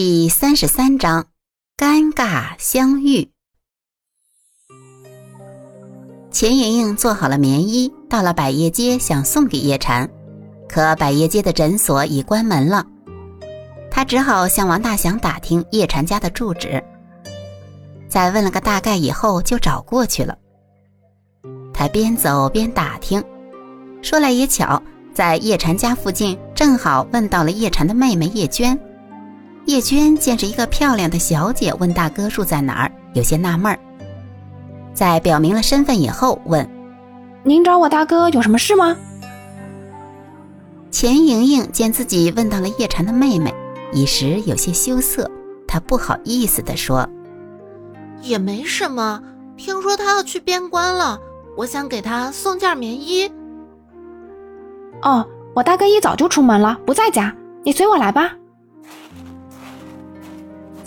第三十三章，尴尬相遇。钱莹莹做好了棉衣，到了百叶街，想送给叶禅，可百叶街的诊所已关门了，她只好向王大祥打听叶禅家的住址。在问了个大概以后，就找过去了。他边走边打听，说来也巧，在叶禅家附近，正好问到了叶禅的妹妹叶娟。叶娟见着一个漂亮的小姐，问大哥住在哪儿，有些纳闷儿。在表明了身份以后，问：“您找我大哥有什么事吗？”钱莹莹见自己问到了叶禅的妹妹，一时有些羞涩，她不好意思地说：“也没什么，听说他要去边关了，我想给他送件棉衣。”哦，我大哥一早就出门了，不在家，你随我来吧。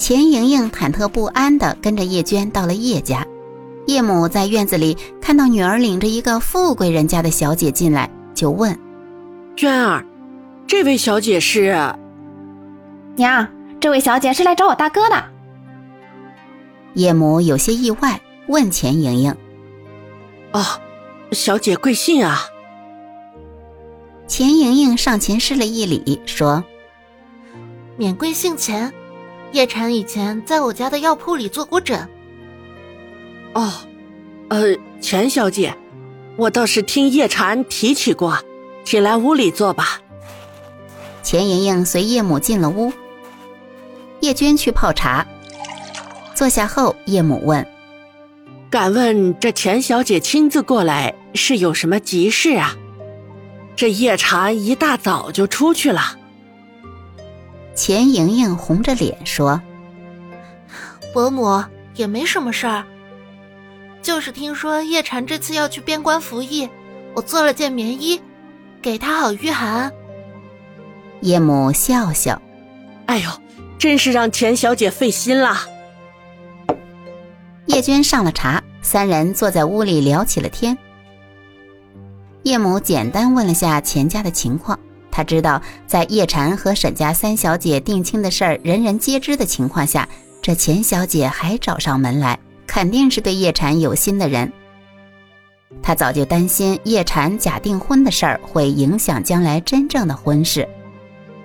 钱莹莹忐忑不安地跟着叶娟到了叶家，叶母在院子里看到女儿领着一个富贵人家的小姐进来，就问：“娟儿，这位小姐是？”娘，这位小姐是来找我大哥的。叶母有些意外，问钱莹莹：“哦，小姐贵姓啊？”钱莹莹上前施了一礼，说：“免贵姓钱。”叶禅以前在我家的药铺里做过诊。哦，呃，钱小姐，我倒是听叶禅提起过，请来屋里坐吧。钱莹莹随叶母进了屋。叶娟去泡茶，坐下后，叶母问：“敢问这钱小姐亲自过来是有什么急事啊？这叶禅一大早就出去了。”钱莹莹红着脸说：“伯母也没什么事儿，就是听说叶禅这次要去边关服役，我做了件棉衣，给他好御寒。”叶母笑笑：“哎呦，真是让钱小姐费心了。”叶娟上了茶，三人坐在屋里聊起了天。叶母简单问了下钱家的情况。他知道，在叶禅和沈家三小姐定亲的事儿人人皆知的情况下，这钱小姐还找上门来，肯定是对叶禅有心的人。他早就担心叶禅假订婚的事儿会影响将来真正的婚事，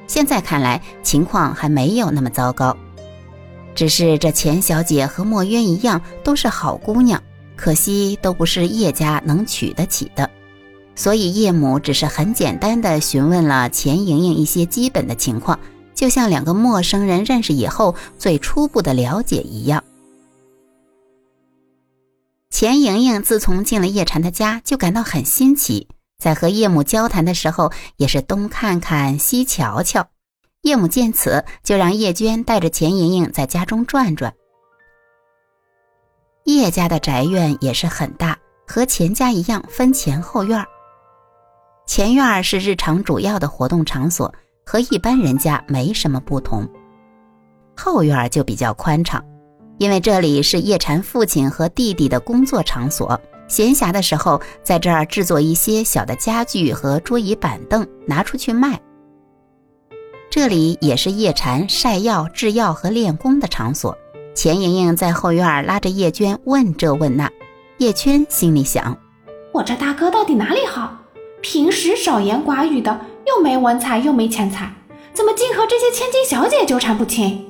现在看来情况还没有那么糟糕，只是这钱小姐和墨渊一样都是好姑娘，可惜都不是叶家能娶得起的。所以叶母只是很简单的询问了钱莹莹一些基本的情况，就像两个陌生人认识以后最初步的了解一样。钱莹莹自从进了叶禅的家，就感到很新奇，在和叶母交谈的时候，也是东看看西瞧瞧。叶母见此，就让叶娟带着钱莹莹在家中转转。叶家的宅院也是很大，和钱家一样分前后院儿。前院是日常主要的活动场所，和一般人家没什么不同。后院就比较宽敞，因为这里是叶禅父亲和弟弟的工作场所，闲暇的时候在这儿制作一些小的家具和桌椅板凳，拿出去卖。这里也是叶禅晒药、制药和练功的场所。钱莹莹在后院拉着叶娟问这问那，叶娟心里想：我这大哥到底哪里好？平时少言寡语的，又没文采又没钱财，怎么竟和这些千金小姐纠缠不清？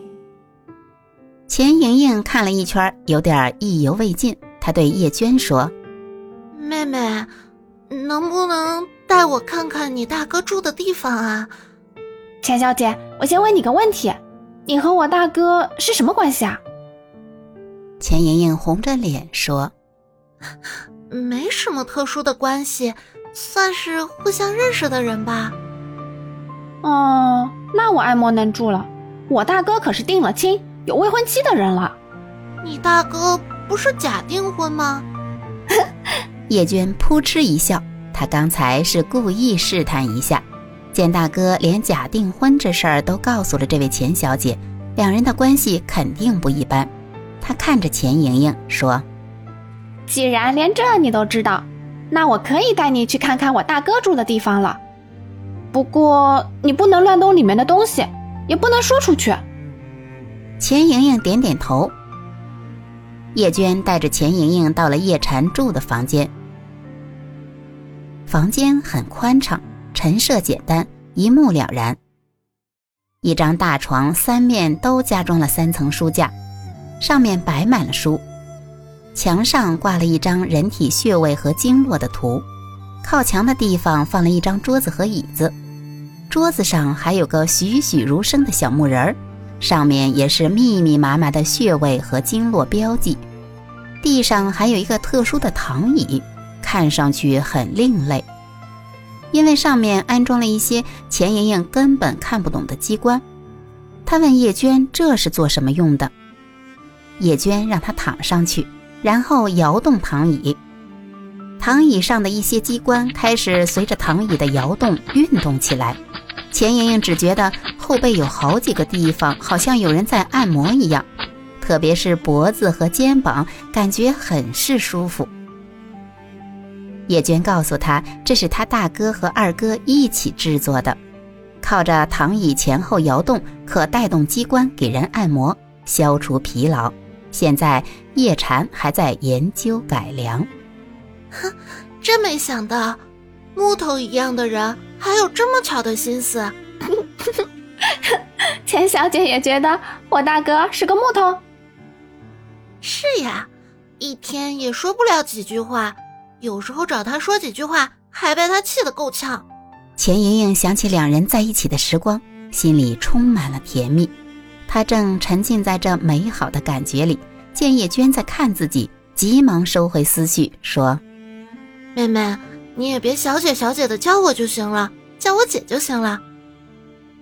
钱莹莹看了一圈，有点意犹未尽。她对叶娟说：“妹妹，能不能带我看看你大哥住的地方啊？”钱小姐，我先问你个问题，你和我大哥是什么关系啊？钱莹莹红着脸说：“ 没什么特殊的关系。”算是互相认识的人吧。哦，那我爱莫能助了。我大哥可是定了亲、有未婚妻的人了。你大哥不是假订婚吗？叶娟扑哧一笑，她刚才是故意试探一下，见大哥连假订婚这事儿都告诉了这位钱小姐，两人的关系肯定不一般。她看着钱莹莹说：“既然连这你都知道。”那我可以带你去看看我大哥住的地方了，不过你不能乱动里面的东西，也不能说出去。钱莹莹点点头。叶娟带着钱莹莹到了叶禅住的房间。房间很宽敞，陈设简单，一目了然。一张大床，三面都加装了三层书架，上面摆满了书。墙上挂了一张人体穴位和经络的图，靠墙的地方放了一张桌子和椅子，桌子上还有个栩栩如生的小木人儿，上面也是密密麻麻的穴位和经络标记。地上还有一个特殊的躺椅，看上去很另类，因为上面安装了一些钱莹莹根本看不懂的机关。他问叶娟：“这是做什么用的？”叶娟让他躺上去。然后摇动躺椅，躺椅上的一些机关开始随着躺椅的摇动运动起来。钱莹莹只觉得后背有好几个地方好像有人在按摩一样，特别是脖子和肩膀，感觉很是舒服。叶娟告诉她，这是她大哥和二哥一起制作的，靠着躺椅前后摇动，可带动机关给人按摩，消除疲劳。现在叶禅还在研究改良。哼，真没想到，木头一样的人还有这么巧的心思。钱小姐也觉得我大哥是个木头。是呀，一天也说不了几句话，有时候找他说几句话，还被他气得够呛。钱莹莹想起两人在一起的时光，心里充满了甜蜜。他正沉浸在这美好的感觉里，见叶娟在看自己，急忙收回思绪，说：“妹妹，你也别小姐小姐的叫我就行了，叫我姐就行了。”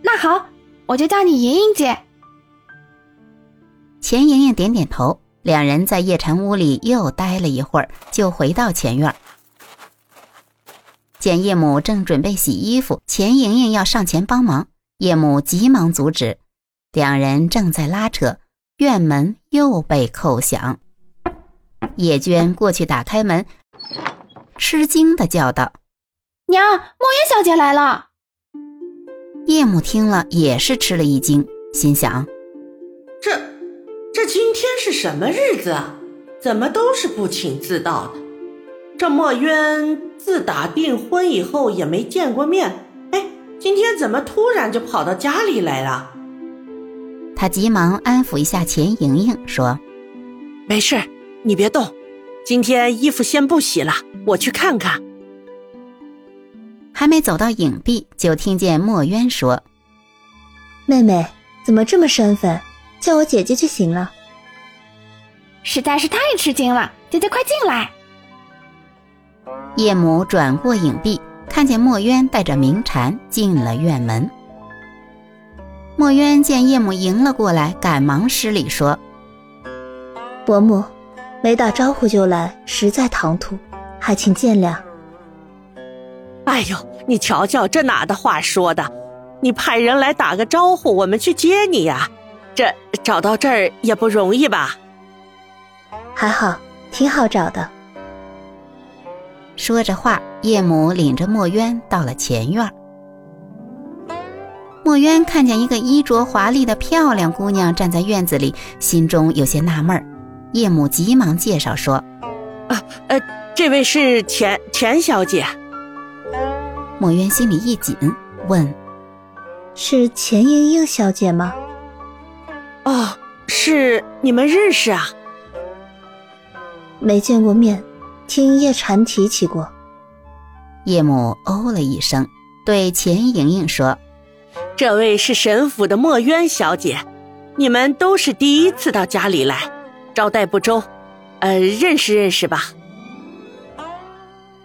那好，我就叫你莹莹姐。钱莹莹点点头。两人在叶禅屋里又待了一会儿，就回到前院。见叶母正准备洗衣服，钱莹莹要上前帮忙，叶母急忙阻止。两人正在拉扯，院门又被叩响。叶娟过去打开门，吃惊的叫道：“娘，莫言小姐来了。”叶母听了也是吃了一惊，心想：“这这今天是什么日子啊？怎么都是不请自到的？这墨渊自打订婚以后也没见过面，哎，今天怎么突然就跑到家里来了？”他急忙安抚一下钱莹莹，说：“没事，你别动。今天衣服先不洗了，我去看看。”还没走到影壁，就听见墨渊说：“妹妹怎么这么生分？叫我姐姐就行了。”实在是太吃惊了，姐姐快进来。叶母转过影壁，看见墨渊带着明禅进了院门。墨渊见叶母迎了过来，赶忙施礼说：“伯母，没打招呼就来，实在唐突，还请见谅。”哎呦，你瞧瞧这哪的话说的！你派人来打个招呼，我们去接你呀。这找到这儿也不容易吧？还好，挺好找的。说着话，叶母领着墨渊到了前院。墨渊看见一个衣着华丽的漂亮姑娘站在院子里，心中有些纳闷儿。叶母急忙介绍说：“啊，呃，这位是钱钱小姐。”墨渊心里一紧，问：“是钱莹莹小姐吗？”“哦，是，你们认识啊？”“没见过面，听叶禅提起过。”叶母哦了一声，对钱莹莹说。这位是沈府的墨渊小姐，你们都是第一次到家里来，招待不周，呃，认识认识吧。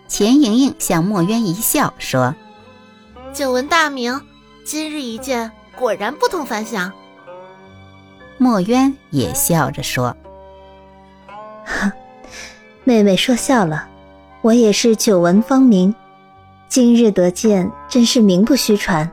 钱莹莹向墨渊一笑，说：“久闻大名，今日一见，果然不同凡响。”墨渊也笑着说：“妹妹说笑了，我也是久闻芳名，今日得见，真是名不虚传。”